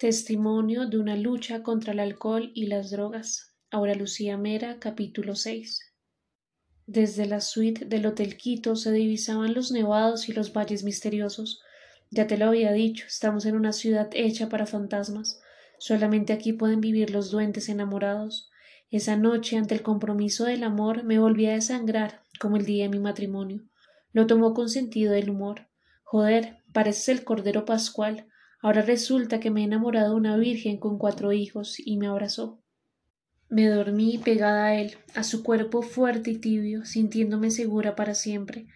Testimonio de una lucha contra el alcohol y las drogas. Aura Lucía Mera, capítulo 6. Desde la suite del Hotel Quito se divisaban los nevados y los valles misteriosos. Ya te lo había dicho, estamos en una ciudad hecha para fantasmas. Solamente aquí pueden vivir los duendes enamorados. Esa noche, ante el compromiso del amor, me volví a desangrar, como el día de mi matrimonio. Lo tomó con sentido del humor. Joder, pareces el Cordero Pascual. Ahora resulta que me he enamorado de una virgen con cuatro hijos y me abrazó. Me dormí pegada a él, a su cuerpo fuerte y tibio, sintiéndome segura para siempre.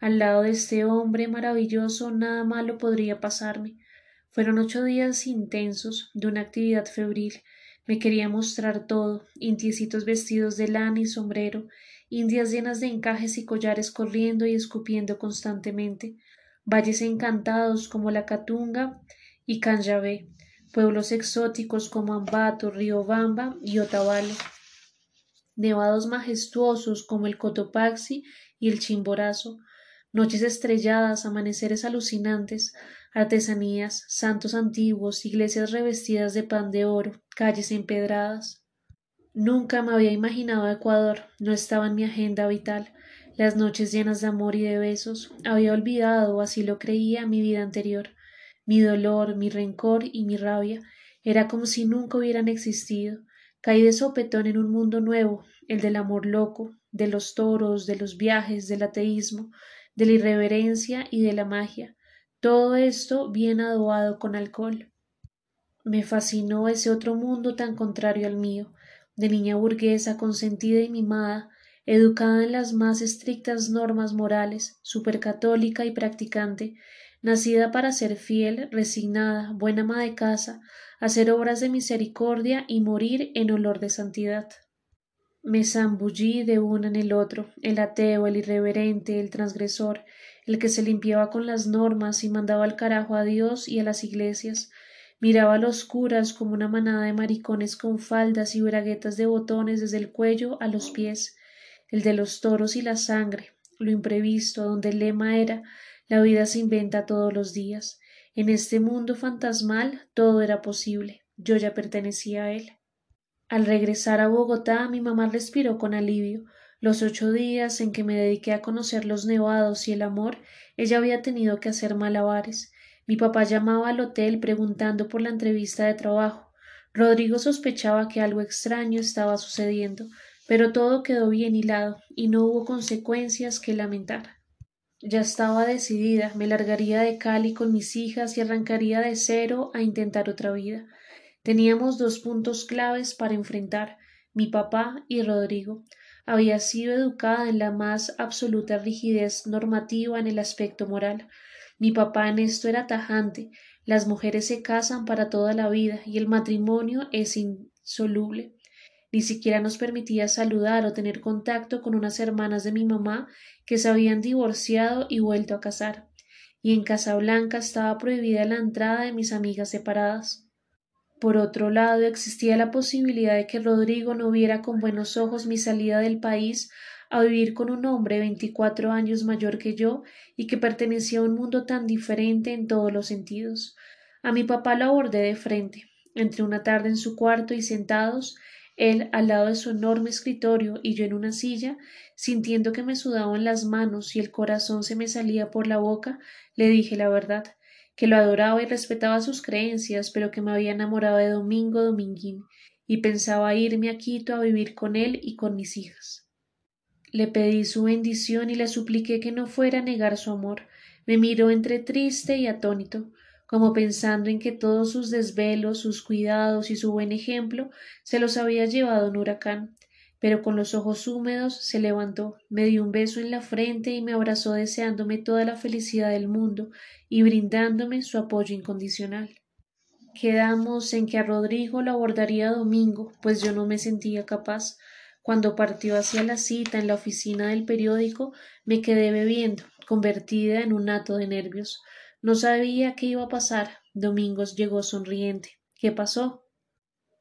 Al lado de este hombre maravilloso nada malo podría pasarme. Fueron ocho días intensos, de una actividad febril. Me quería mostrar todo, indiecitos vestidos de lana y sombrero, indias llenas de encajes y collares corriendo y escupiendo constantemente, valles encantados como la Catunga y Canjabé, pueblos exóticos como Ambato, Riobamba y Otavalo, nevados majestuosos como el Cotopaxi y el Chimborazo, noches estrelladas, amaneceres alucinantes, artesanías, santos antiguos, iglesias revestidas de pan de oro, calles empedradas. Nunca me había imaginado Ecuador, no estaba en mi agenda vital. Las noches llenas de amor y de besos, había olvidado, así lo creía, mi vida anterior. Mi dolor, mi rencor y mi rabia era como si nunca hubieran existido. Caí de sopetón en un mundo nuevo, el del amor loco, de los toros, de los viajes, del ateísmo, de la irreverencia y de la magia. Todo esto bien adobado con alcohol. Me fascinó ese otro mundo tan contrario al mío, de niña burguesa consentida y mimada, educada en las más estrictas normas morales, supercatólica y practicante, nacida para ser fiel, resignada, buena ama de casa, hacer obras de misericordia y morir en olor de santidad. Me zambullí de uno en el otro, el ateo, el irreverente, el transgresor, el que se limpiaba con las normas y mandaba al carajo a Dios y a las iglesias, miraba a los curas como una manada de maricones con faldas y braguetas de botones desde el cuello a los pies, el de los toros y la sangre, lo imprevisto, donde el lema era la vida se inventa todos los días. En este mundo fantasmal todo era posible. Yo ya pertenecía a él. Al regresar a Bogotá, mi mamá respiró con alivio. Los ocho días en que me dediqué a conocer los nevados y el amor, ella había tenido que hacer malabares. Mi papá llamaba al hotel preguntando por la entrevista de trabajo. Rodrigo sospechaba que algo extraño estaba sucediendo, pero todo quedó bien hilado y no hubo consecuencias que lamentar. Ya estaba decidida, me largaría de Cali con mis hijas y arrancaría de cero a intentar otra vida. Teníamos dos puntos claves para enfrentar mi papá y Rodrigo. Había sido educada en la más absoluta rigidez normativa en el aspecto moral. Mi papá en esto era tajante. Las mujeres se casan para toda la vida y el matrimonio es insoluble. Ni siquiera nos permitía saludar o tener contacto con unas hermanas de mi mamá que se habían divorciado y vuelto a casar. Y en Casablanca estaba prohibida la entrada de mis amigas separadas. Por otro lado, existía la posibilidad de que Rodrigo no viera con buenos ojos mi salida del país a vivir con un hombre veinticuatro años mayor que yo y que pertenecía a un mundo tan diferente en todos los sentidos. A mi papá lo abordé de frente. Entre una tarde en su cuarto y sentados, él al lado de su enorme escritorio y yo en una silla, sintiendo que me sudaban las manos y el corazón se me salía por la boca, le dije la verdad, que lo adoraba y respetaba sus creencias, pero que me había enamorado de Domingo Dominguín, y pensaba irme a Quito a vivir con él y con mis hijas. Le pedí su bendición y le supliqué que no fuera a negar su amor. Me miró entre triste y atónito como pensando en que todos sus desvelos, sus cuidados y su buen ejemplo se los había llevado un huracán, pero con los ojos húmedos se levantó, me dio un beso en la frente y me abrazó deseándome toda la felicidad del mundo y brindándome su apoyo incondicional. Quedamos en que a Rodrigo lo abordaría domingo, pues yo no me sentía capaz. Cuando partió hacia la cita en la oficina del periódico, me quedé bebiendo, convertida en un hato de nervios. No sabía qué iba a pasar. Domingos llegó sonriente. ¿Qué pasó?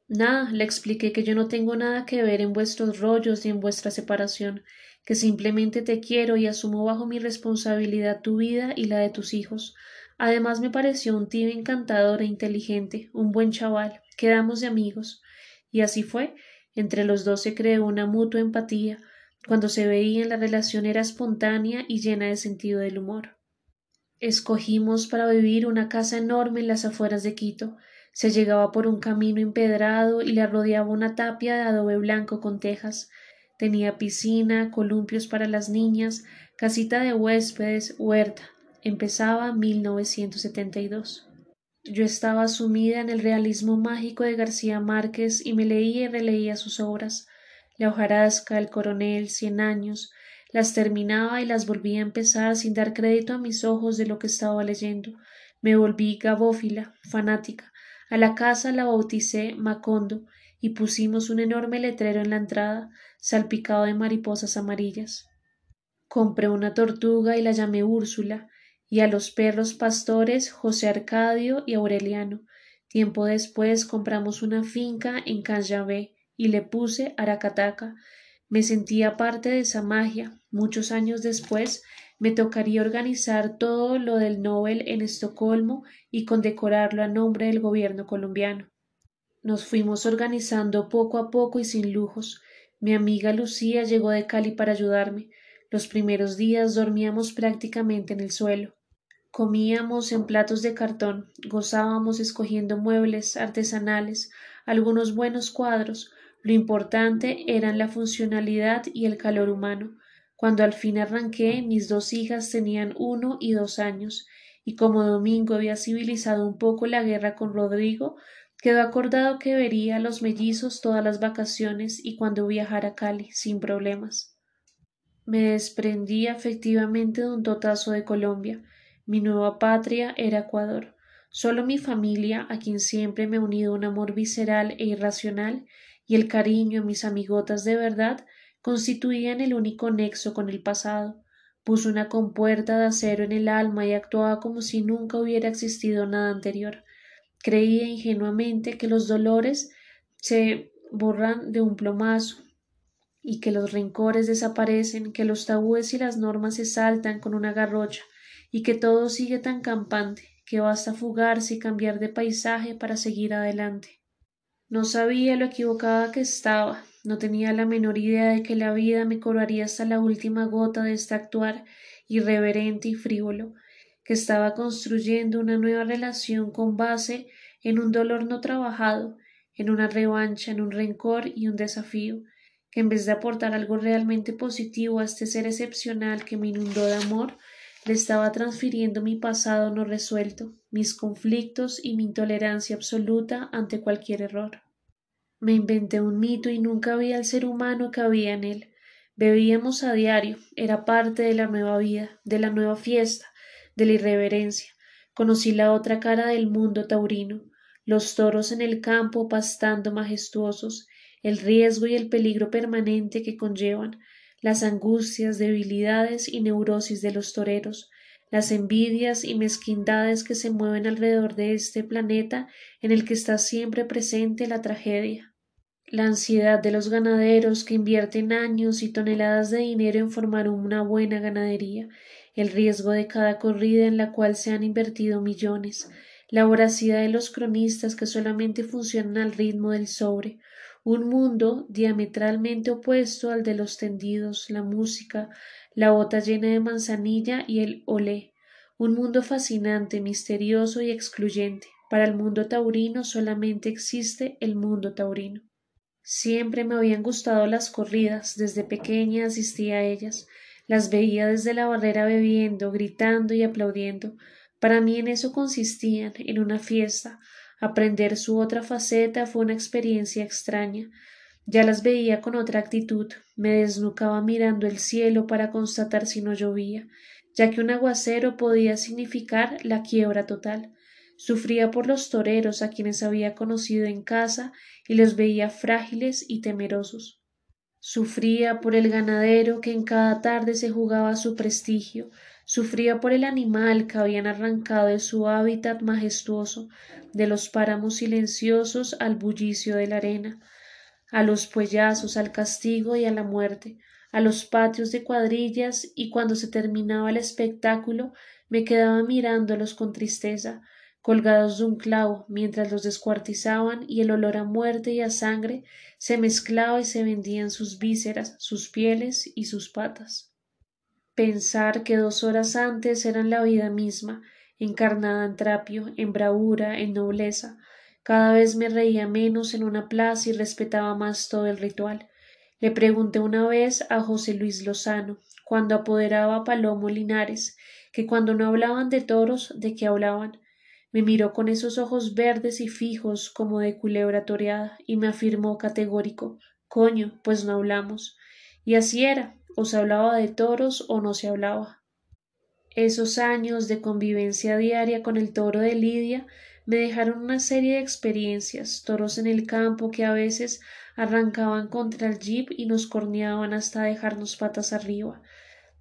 Nada, le expliqué que yo no tengo nada que ver en vuestros rollos ni en vuestra separación, que simplemente te quiero y asumo bajo mi responsabilidad tu vida y la de tus hijos. Además me pareció un tío encantador e inteligente, un buen chaval, quedamos de amigos. Y así fue, entre los dos se creó una mutua empatía, cuando se veían la relación era espontánea y llena de sentido del humor. Escogimos para vivir una casa enorme en las afueras de Quito. Se llegaba por un camino empedrado y la rodeaba una tapia de adobe blanco con tejas. Tenía piscina, columpios para las niñas, casita de huéspedes, huerta. Empezaba 1972. Yo estaba sumida en el realismo mágico de García Márquez y me leía y releía sus obras. La hojarasca, el coronel, cien años, las terminaba y las volvía a empezar sin dar crédito a mis ojos de lo que estaba leyendo. Me volví gabófila, fanática. A la casa la bauticé Macondo y pusimos un enorme letrero en la entrada, salpicado de mariposas amarillas. Compré una tortuga y la llamé Úrsula, y a los perros pastores José Arcadio y Aureliano. Tiempo después compramos una finca en Canyabé y le puse Aracataca. Me sentía parte de esa magia. Muchos años después me tocaría organizar todo lo del Nobel en Estocolmo y condecorarlo a nombre del gobierno colombiano. Nos fuimos organizando poco a poco y sin lujos. Mi amiga Lucía llegó de Cali para ayudarme. Los primeros días dormíamos prácticamente en el suelo. Comíamos en platos de cartón, gozábamos escogiendo muebles artesanales, algunos buenos cuadros, lo importante eran la funcionalidad y el calor humano. Cuando al fin arranqué, mis dos hijas tenían uno y dos años, y como Domingo había civilizado un poco la guerra con Rodrigo, quedó acordado que vería a los mellizos todas las vacaciones y cuando viajara a Cali, sin problemas. Me desprendí efectivamente de un totazo de Colombia, mi nueva patria era Ecuador. Solo mi familia, a quien siempre me ha unido un amor visceral e irracional, y el cariño a mis amigotas de verdad, constituían el único nexo con el pasado. Puso una compuerta de acero en el alma y actuaba como si nunca hubiera existido nada anterior. Creía ingenuamente que los dolores se borran de un plomazo y que los rencores desaparecen, que los tabúes y las normas se saltan con una garrocha, y que todo sigue tan campante que basta fugarse y cambiar de paisaje para seguir adelante. No sabía lo equivocada que estaba, no tenía la menor idea de que la vida me cobraría hasta la última gota de este actuar irreverente y frívolo, que estaba construyendo una nueva relación con base en un dolor no trabajado, en una revancha, en un rencor y un desafío, que en vez de aportar algo realmente positivo a este ser excepcional que me inundó de amor, le estaba transfiriendo mi pasado no resuelto, mis conflictos y mi intolerancia absoluta ante cualquier error. Me inventé un mito y nunca vi al ser humano que había en él. Bebíamos a diario, era parte de la nueva vida, de la nueva fiesta, de la irreverencia. Conocí la otra cara del mundo taurino, los toros en el campo pastando majestuosos, el riesgo y el peligro permanente que conllevan, las angustias, debilidades y neurosis de los toreros, las envidias y mezquindades que se mueven alrededor de este planeta en el que está siempre presente la tragedia. La ansiedad de los ganaderos que invierten años y toneladas de dinero en formar una buena ganadería, el riesgo de cada corrida en la cual se han invertido millones, la voracidad de los cronistas que solamente funcionan al ritmo del sobre, un mundo diametralmente opuesto al de los tendidos, la música, la bota llena de manzanilla y el olé, un mundo fascinante, misterioso y excluyente. Para el mundo taurino solamente existe el mundo taurino. Siempre me habían gustado las corridas, desde pequeña asistí a ellas, las veía desde la barrera bebiendo, gritando y aplaudiendo. Para mí en eso consistían, en una fiesta, Aprender su otra faceta fue una experiencia extraña. Ya las veía con otra actitud, me desnucaba mirando el cielo para constatar si no llovía, ya que un aguacero podía significar la quiebra total. Sufría por los toreros a quienes había conocido en casa y los veía frágiles y temerosos. Sufría por el ganadero que en cada tarde se jugaba su prestigio, Sufría por el animal que habían arrancado de su hábitat majestuoso, de los páramos silenciosos al bullicio de la arena, a los puellazos, al castigo y a la muerte, a los patios de cuadrillas, y cuando se terminaba el espectáculo me quedaba mirándolos con tristeza, colgados de un clavo, mientras los descuartizaban y el olor a muerte y a sangre se mezclaba y se vendían sus vísceras, sus pieles y sus patas. Pensar que dos horas antes eran la vida misma, encarnada en trapio, en bravura, en nobleza, cada vez me reía menos en una plaza y respetaba más todo el ritual. Le pregunté una vez a José Luis Lozano, cuando apoderaba a Palomo Linares, que cuando no hablaban de toros, ¿de qué hablaban? Me miró con esos ojos verdes y fijos como de culebra toreada y me afirmó categórico Coño, pues no hablamos. Y así era, o se hablaba de toros o no se hablaba. Esos años de convivencia diaria con el toro de Lidia me dejaron una serie de experiencias, toros en el campo que a veces arrancaban contra el jeep y nos corneaban hasta dejarnos patas arriba,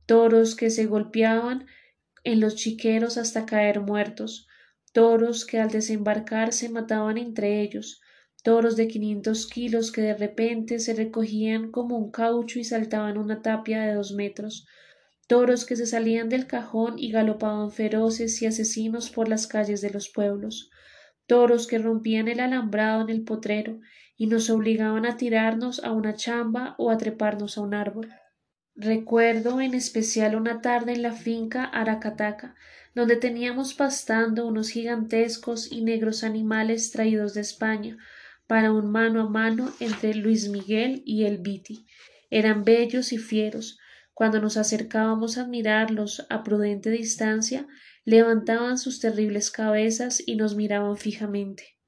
toros que se golpeaban en los chiqueros hasta caer muertos, toros que al desembarcar se mataban entre ellos, toros de quinientos kilos que de repente se recogían como un caucho y saltaban una tapia de dos metros, toros que se salían del cajón y galopaban feroces y asesinos por las calles de los pueblos, toros que rompían el alambrado en el potrero y nos obligaban a tirarnos a una chamba o a treparnos a un árbol. Recuerdo en especial una tarde en la finca Aracataca, donde teníamos pastando unos gigantescos y negros animales traídos de España para un mano a mano entre Luis Miguel y el Viti. Eran bellos y fieros, cuando nos acercábamos a admirarlos a prudente distancia, levantaban sus terribles cabezas y nos miraban fijamente.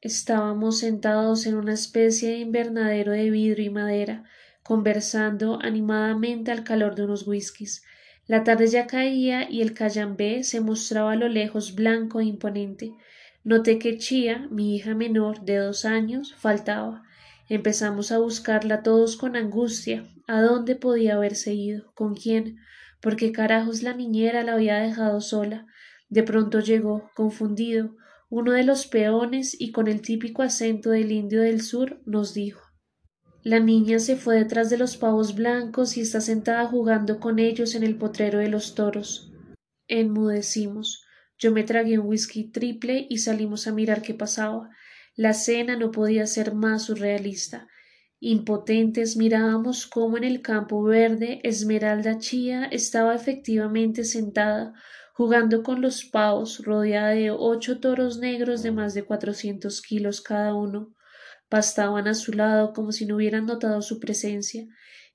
Estábamos sentados en una especie de invernadero de vidrio y madera, conversando animadamente al calor de unos whiskies. La tarde ya caía y el cayambé se mostraba a lo lejos blanco e imponente. Noté que Chía, mi hija menor de dos años, faltaba. Empezamos a buscarla todos con angustia. ¿A dónde podía haberse ido? ¿Con quién? ¿Por qué carajos la niñera la había dejado sola? De pronto llegó, confundido, uno de los peones y con el típico acento del indio del sur nos dijo La niña se fue detrás de los pavos blancos y está sentada jugando con ellos en el potrero de los toros. Enmudecimos. Yo me tragué un whisky triple y salimos a mirar qué pasaba. La cena no podía ser más surrealista. Impotentes mirábamos cómo en el campo verde Esmeralda Chía estaba efectivamente sentada, jugando con los pavos, rodeada de ocho toros negros de más de cuatrocientos kilos cada uno. Pastaban a su lado como si no hubieran notado su presencia.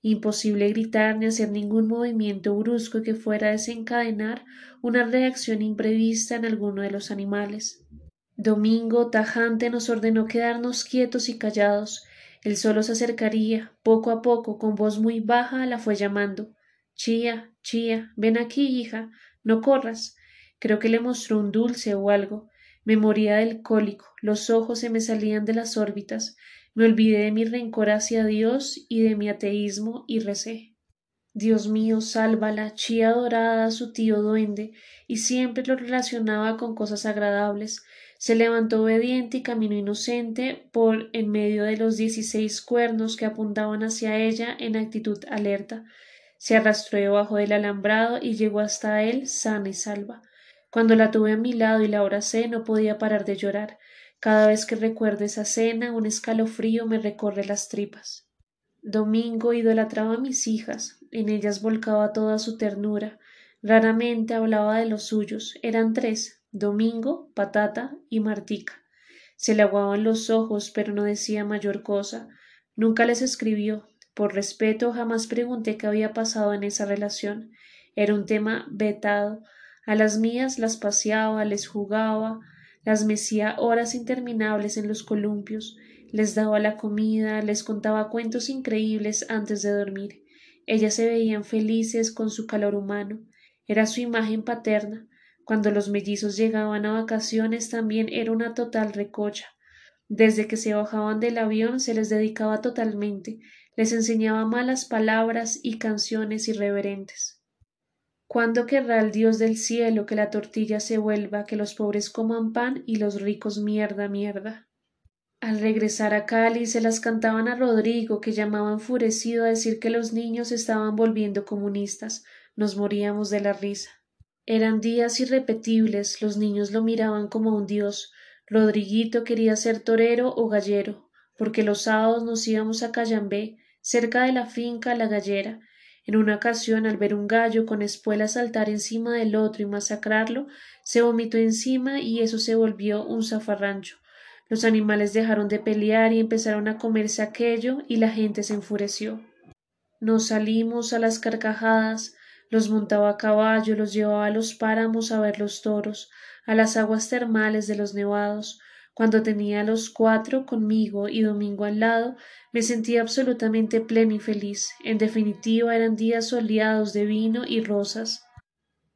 Imposible gritar ni hacer ningún movimiento brusco que fuera a desencadenar una reacción imprevista en alguno de los animales. Domingo, tajante, nos ordenó quedarnos quietos y callados. El solo se acercaría, poco a poco, con voz muy baja, la fue llamando. Chía, chía, ven aquí, hija, no corras. Creo que le mostró un dulce o algo. Me moría del cólico, los ojos se me salían de las órbitas, me olvidé de mi rencor hacia Dios y de mi ateísmo y recé. Dios mío, sálvala, chía dorada, su tío duende, y siempre lo relacionaba con cosas agradables, se levantó obediente y caminó inocente por en medio de los dieciséis cuernos que apuntaban hacia ella en actitud alerta. Se arrastró debajo del alambrado y llegó hasta él sana y salva. Cuando la tuve a mi lado y la abracé no podía parar de llorar. Cada vez que recuerdo esa cena un escalofrío me recorre las tripas. Domingo idolatraba a mis hijas, en ellas volcaba toda su ternura. Raramente hablaba de los suyos, eran tres, Domingo, Patata y Martica. Se le aguaban los ojos, pero no decía mayor cosa. Nunca les escribió. Por respeto jamás pregunté qué había pasado en esa relación. Era un tema vetado. A las mías las paseaba, les jugaba, las mecía horas interminables en los columpios, les daba la comida, les contaba cuentos increíbles antes de dormir. Ellas se veían felices con su calor humano. Era su imagen paterna. Cuando los mellizos llegaban a vacaciones también era una total recocha. Desde que se bajaban del avión se les dedicaba totalmente, les enseñaba malas palabras y canciones irreverentes. ¿Cuándo querrá el Dios del cielo que la tortilla se vuelva, que los pobres coman pan y los ricos mierda, mierda? Al regresar a Cali se las cantaban a Rodrigo, que llamaba enfurecido a decir que los niños estaban volviendo comunistas. Nos moríamos de la risa. Eran días irrepetibles, los niños lo miraban como un dios. Rodriguito quería ser torero o gallero, porque los sábados nos íbamos a Cayambé, cerca de la finca La Gallera. En una ocasión, al ver un gallo con espuelas saltar encima del otro y masacrarlo, se vomitó encima y eso se volvió un zafarrancho. Los animales dejaron de pelear y empezaron a comerse aquello y la gente se enfureció. Nos salimos a las carcajadas, los montaba a caballo, los llevaba a los páramos a ver los toros, a las aguas termales de los nevados. Cuando tenía a los cuatro conmigo y Domingo al lado, me sentía absolutamente pleno y feliz. En definitiva eran días soleados de vino y rosas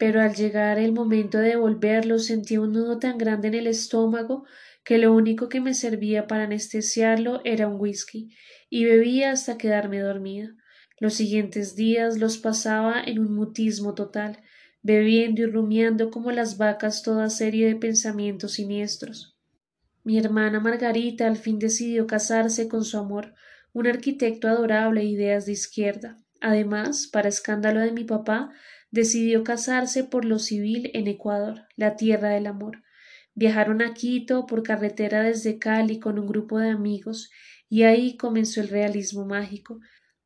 pero al llegar el momento de devolverlo sentí un nudo tan grande en el estómago que lo único que me servía para anestesiarlo era un whisky, y bebía hasta quedarme dormida. Los siguientes días los pasaba en un mutismo total, bebiendo y rumiando como las vacas toda serie de pensamientos siniestros. Mi hermana Margarita al fin decidió casarse con su amor, un arquitecto adorable e ideas de izquierda. Además, para escándalo de mi papá, decidió casarse por lo civil en Ecuador, la tierra del amor. Viajaron a Quito por carretera desde Cali con un grupo de amigos y ahí comenzó el realismo mágico.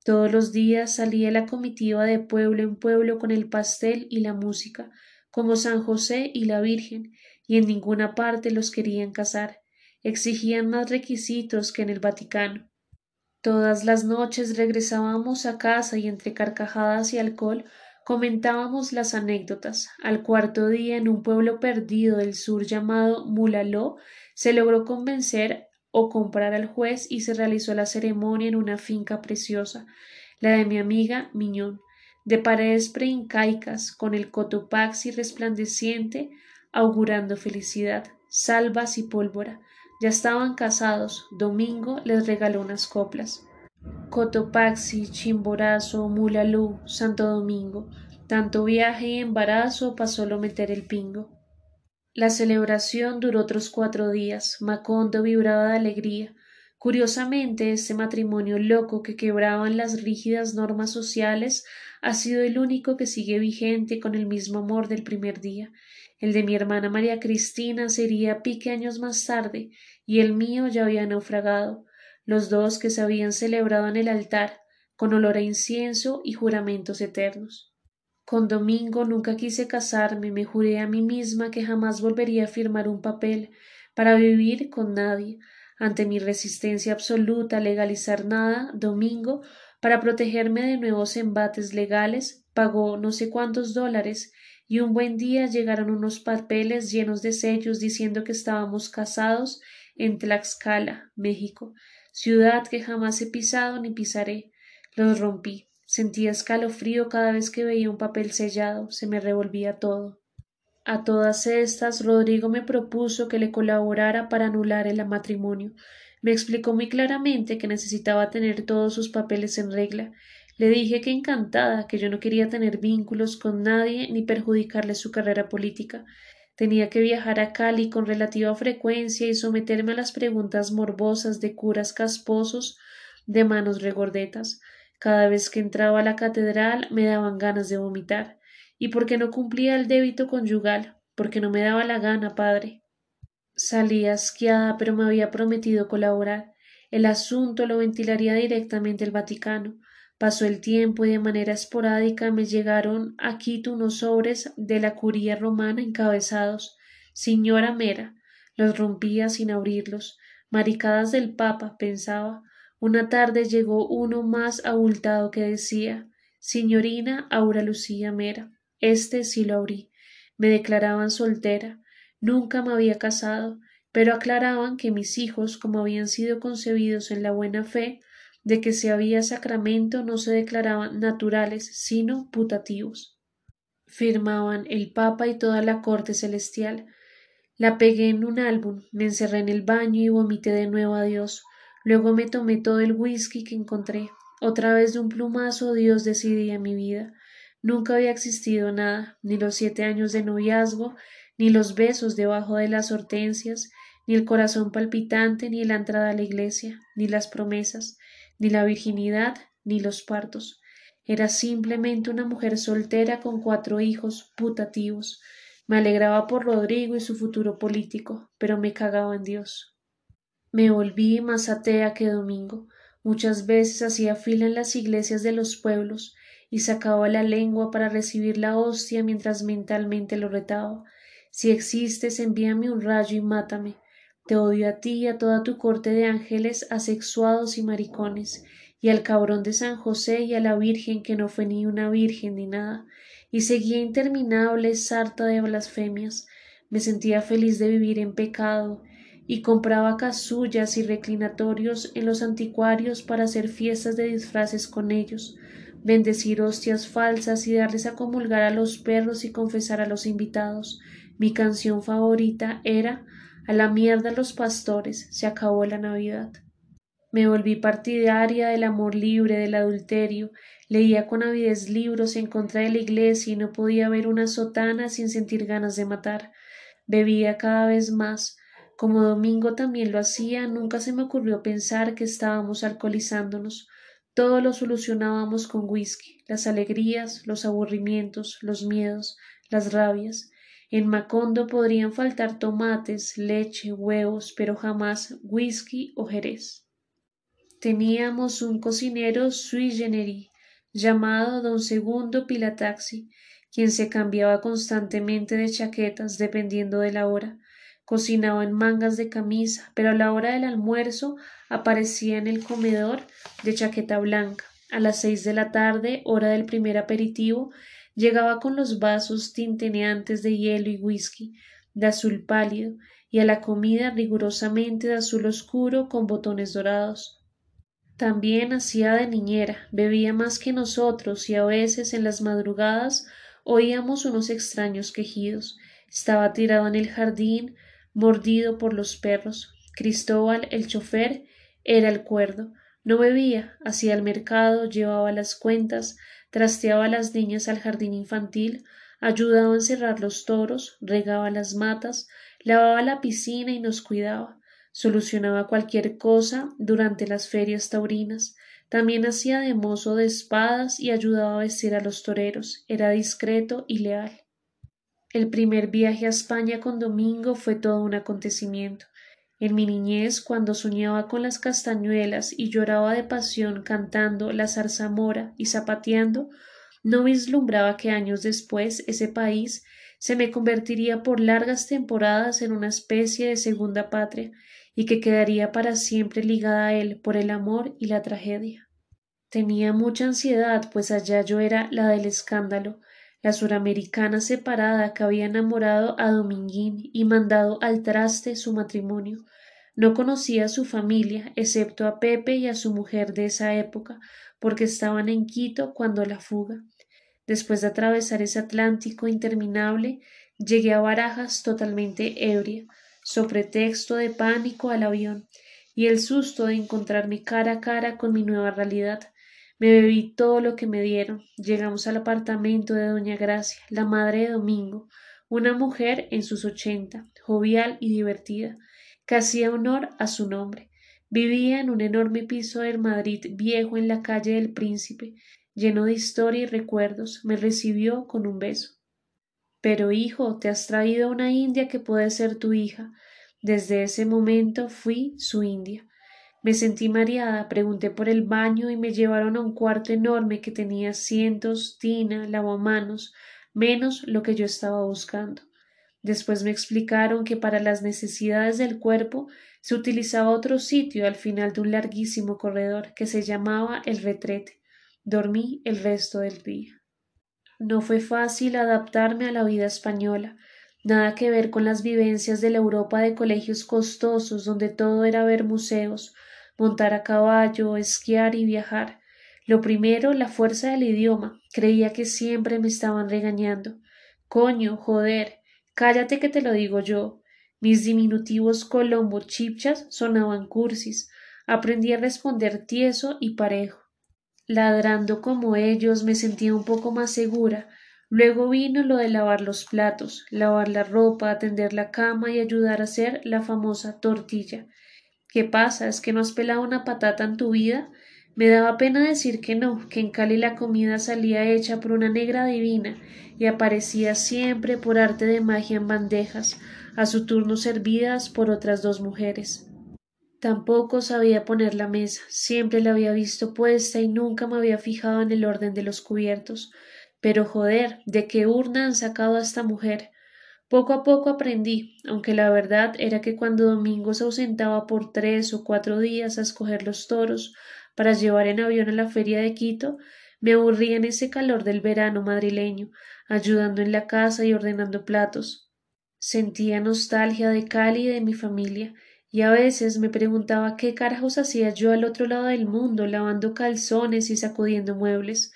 Todos los días salía la comitiva de pueblo en pueblo con el pastel y la música, como San José y la Virgen, y en ninguna parte los querían casar. Exigían más requisitos que en el Vaticano. Todas las noches regresábamos a casa y entre carcajadas y alcohol Comentábamos las anécdotas. Al cuarto día, en un pueblo perdido del sur llamado Mulaló, se logró convencer o comprar al juez y se realizó la ceremonia en una finca preciosa, la de mi amiga Miñón, de paredes preincaicas, con el cotopaxi resplandeciente, augurando felicidad, salvas y pólvora. Ya estaban casados. Domingo les regaló unas coplas. Cotopaxi, Chimborazo, Mulalú, Santo Domingo. Tanto viaje y embarazo pasó lo meter el pingo. La celebración duró otros cuatro días. Macondo vibraba de alegría. Curiosamente, este matrimonio loco que quebraban las rígidas normas sociales ha sido el único que sigue vigente con el mismo amor del primer día. El de mi hermana María Cristina sería pique años más tarde, y el mío ya había naufragado los dos que se habían celebrado en el altar, con olor a incienso y juramentos eternos. Con Domingo nunca quise casarme, me juré a mí misma que jamás volvería a firmar un papel para vivir con nadie. Ante mi resistencia absoluta a legalizar nada, Domingo, para protegerme de nuevos embates legales, pagó no sé cuántos dólares y un buen día llegaron unos papeles llenos de sellos diciendo que estábamos casados en Tlaxcala, México, ciudad que jamás he pisado ni pisaré. Los rompí. Sentía escalofrío cada vez que veía un papel sellado, se me revolvía todo. A todas estas, Rodrigo me propuso que le colaborara para anular el matrimonio. Me explicó muy claramente que necesitaba tener todos sus papeles en regla. Le dije que encantada, que yo no quería tener vínculos con nadie ni perjudicarle su carrera política. Tenía que viajar a Cali con relativa frecuencia y someterme a las preguntas morbosas de curas casposos de manos regordetas. Cada vez que entraba a la catedral me daban ganas de vomitar. Y porque no cumplía el débito conyugal, porque no me daba la gana, padre. Salí asqueada, pero me había prometido colaborar. El asunto lo ventilaría directamente el Vaticano. Pasó el tiempo y de manera esporádica me llegaron a Quito unos sobres de la curía romana encabezados Señora Mera. Los rompía sin abrirlos. Maricadas del Papa, pensaba. Una tarde llegó uno más abultado que decía Signorina Aura Lucía Mera. Este sí lo abrí. Me declaraban soltera. Nunca me había casado, pero aclaraban que mis hijos, como habían sido concebidos en la buena fe, de que si había sacramento no se declaraban naturales, sino putativos. Firmaban el Papa y toda la corte celestial. La pegué en un álbum, me encerré en el baño y vomité de nuevo a Dios. Luego me tomé todo el whisky que encontré. Otra vez de un plumazo Dios decidía mi vida. Nunca había existido nada, ni los siete años de noviazgo, ni los besos debajo de las hortensias, ni el corazón palpitante, ni la entrada a la iglesia, ni las promesas, ni la virginidad, ni los partos. Era simplemente una mujer soltera con cuatro hijos putativos. Me alegraba por Rodrigo y su futuro político, pero me cagaba en Dios. Me volví más atea que domingo. Muchas veces hacía fila en las iglesias de los pueblos y sacaba la lengua para recibir la hostia mientras mentalmente lo retaba. Si existes, envíame un rayo y mátame. Te odio a ti y a toda tu corte de ángeles asexuados y maricones, y al cabrón de San José y a la Virgen que no fue ni una virgen ni nada, y seguía interminable sarta de blasfemias. Me sentía feliz de vivir en pecado, y compraba casullas y reclinatorios en los anticuarios para hacer fiestas de disfraces con ellos, bendecir hostias falsas y darles a comulgar a los perros y confesar a los invitados. Mi canción favorita era A la mierda los pastores, se acabó la Navidad. Me volví partidaria del amor libre, del adulterio, leía con avidez libros en contra de la iglesia y no podía ver una sotana sin sentir ganas de matar. Bebía cada vez más. Como Domingo también lo hacía, nunca se me ocurrió pensar que estábamos alcoholizándonos. Todo lo solucionábamos con whisky, las alegrías, los aburrimientos, los miedos, las rabias. En Macondo podrían faltar tomates, leche, huevos, pero jamás whisky o jerez. Teníamos un cocinero sui generis llamado don Segundo Pilataxi, quien se cambiaba constantemente de chaquetas dependiendo de la hora. Cocinaba en mangas de camisa, pero a la hora del almuerzo aparecía en el comedor de chaqueta blanca. A las seis de la tarde, hora del primer aperitivo, llegaba con los vasos tinteneantes de hielo y whisky, de azul pálido, y a la comida rigurosamente de azul oscuro con botones dorados. También hacía de niñera, bebía más que nosotros y a veces en las madrugadas oíamos unos extraños quejidos. Estaba tirado en el jardín, mordido por los perros. Cristóbal, el chofer, era el cuerdo. No bebía, hacía el mercado, llevaba las cuentas, trasteaba a las niñas al jardín infantil, ayudaba a encerrar los toros, regaba las matas, lavaba la piscina y nos cuidaba solucionaba cualquier cosa durante las ferias taurinas, también hacía de mozo de espadas y ayudaba a vestir a los toreros, era discreto y leal. El primer viaje a España con Domingo fue todo un acontecimiento. En mi niñez, cuando soñaba con las castañuelas y lloraba de pasión cantando la zarzamora y zapateando, no vislumbraba que años después ese país se me convertiría por largas temporadas en una especie de segunda patria y que quedaría para siempre ligada a él por el amor y la tragedia. Tenía mucha ansiedad, pues allá yo era la del escándalo, la suramericana separada que había enamorado a Dominguín y mandado al traste su matrimonio. No conocía a su familia, excepto a Pepe y a su mujer de esa época, porque estaban en Quito cuando la fuga. Después de atravesar ese Atlántico interminable, llegué a Barajas totalmente ebria, so pretexto de pánico al avión y el susto de encontrarme cara a cara con mi nueva realidad. Me bebí todo lo que me dieron. Llegamos al apartamento de doña Gracia, la madre de Domingo, una mujer en sus ochenta, jovial y divertida, que hacía honor a su nombre. Vivía en un enorme piso del Madrid viejo en la calle del Príncipe, lleno de historia y recuerdos. Me recibió con un beso. Pero, hijo, te has traído una india que puede ser tu hija. Desde ese momento fui su india. Me sentí mareada, pregunté por el baño y me llevaron a un cuarto enorme que tenía cientos, tina, lavamanos, menos lo que yo estaba buscando. Después me explicaron que para las necesidades del cuerpo se utilizaba otro sitio al final de un larguísimo corredor que se llamaba el retrete. Dormí el resto del día. No fue fácil adaptarme a la vida española, nada que ver con las vivencias de la Europa de colegios costosos donde todo era ver museos, montar a caballo, esquiar y viajar. Lo primero, la fuerza del idioma. Creía que siempre me estaban regañando. Coño, joder, cállate que te lo digo yo. Mis diminutivos colombo chipchas sonaban cursis. Aprendí a responder tieso y parejo. Ladrando como ellos me sentía un poco más segura. Luego vino lo de lavar los platos, lavar la ropa, atender la cama y ayudar a hacer la famosa tortilla. ¿Qué pasa? ¿Es que no has pelado una patata en tu vida? Me daba pena decir que no, que en Cali la comida salía hecha por una negra divina y aparecía siempre por arte de magia en bandejas, a su turno servidas por otras dos mujeres. Tampoco sabía poner la mesa, siempre la había visto puesta y nunca me había fijado en el orden de los cubiertos. Pero joder, ¿de qué urna han sacado a esta mujer? Poco a poco aprendí, aunque la verdad era que cuando Domingo se ausentaba por tres o cuatro días a escoger los toros, para llevar en avión a la feria de Quito, me aburría en ese calor del verano madrileño, ayudando en la casa y ordenando platos. Sentía nostalgia de Cali y de mi familia, y a veces me preguntaba qué carajos hacía yo al otro lado del mundo lavando calzones y sacudiendo muebles,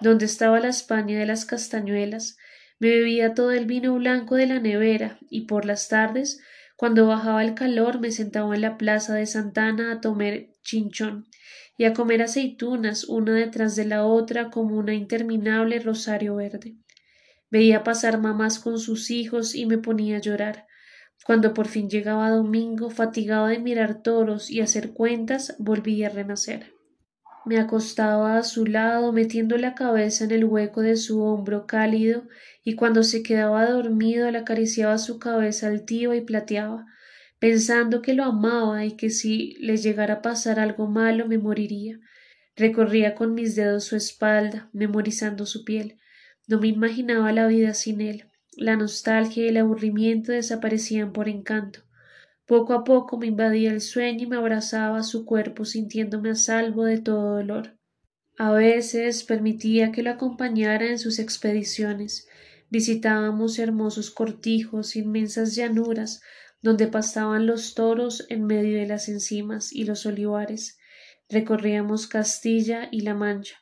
dónde estaba la España de las castañuelas, me bebía todo el vino blanco de la nevera y por las tardes, cuando bajaba el calor, me sentaba en la plaza de Santana a tomar chinchón y a comer aceitunas una detrás de la otra como una interminable rosario verde. Veía pasar mamás con sus hijos y me ponía a llorar. Cuando por fin llegaba domingo, fatigado de mirar toros y hacer cuentas, volví a renacer. Me acostaba a su lado, metiendo la cabeza en el hueco de su hombro cálido, y cuando se quedaba dormido le acariciaba su cabeza altiva y plateaba, pensando que lo amaba y que si le llegara a pasar algo malo me moriría. Recorría con mis dedos su espalda, memorizando su piel. No me imaginaba la vida sin él. La nostalgia y el aburrimiento desaparecían por encanto. Poco a poco me invadía el sueño y me abrazaba su cuerpo sintiéndome a salvo de todo dolor. A veces permitía que lo acompañara en sus expediciones. Visitábamos hermosos cortijos, inmensas llanuras, donde pastaban los toros en medio de las encimas y los olivares. Recorríamos Castilla y La Mancha.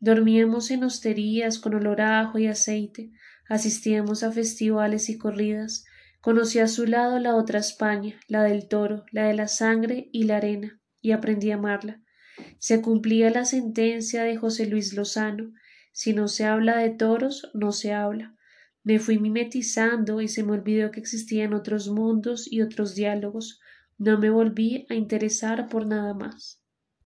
Dormíamos en hosterías con olor a ajo y aceite. Asistíamos a festivales y corridas. Conocí a su lado la otra España, la del toro, la de la sangre y la arena, y aprendí a amarla. Se cumplía la sentencia de José Luis Lozano si no se habla de toros, no se habla. Me fui mimetizando y se me olvidó que existían otros mundos y otros diálogos. No me volví a interesar por nada más.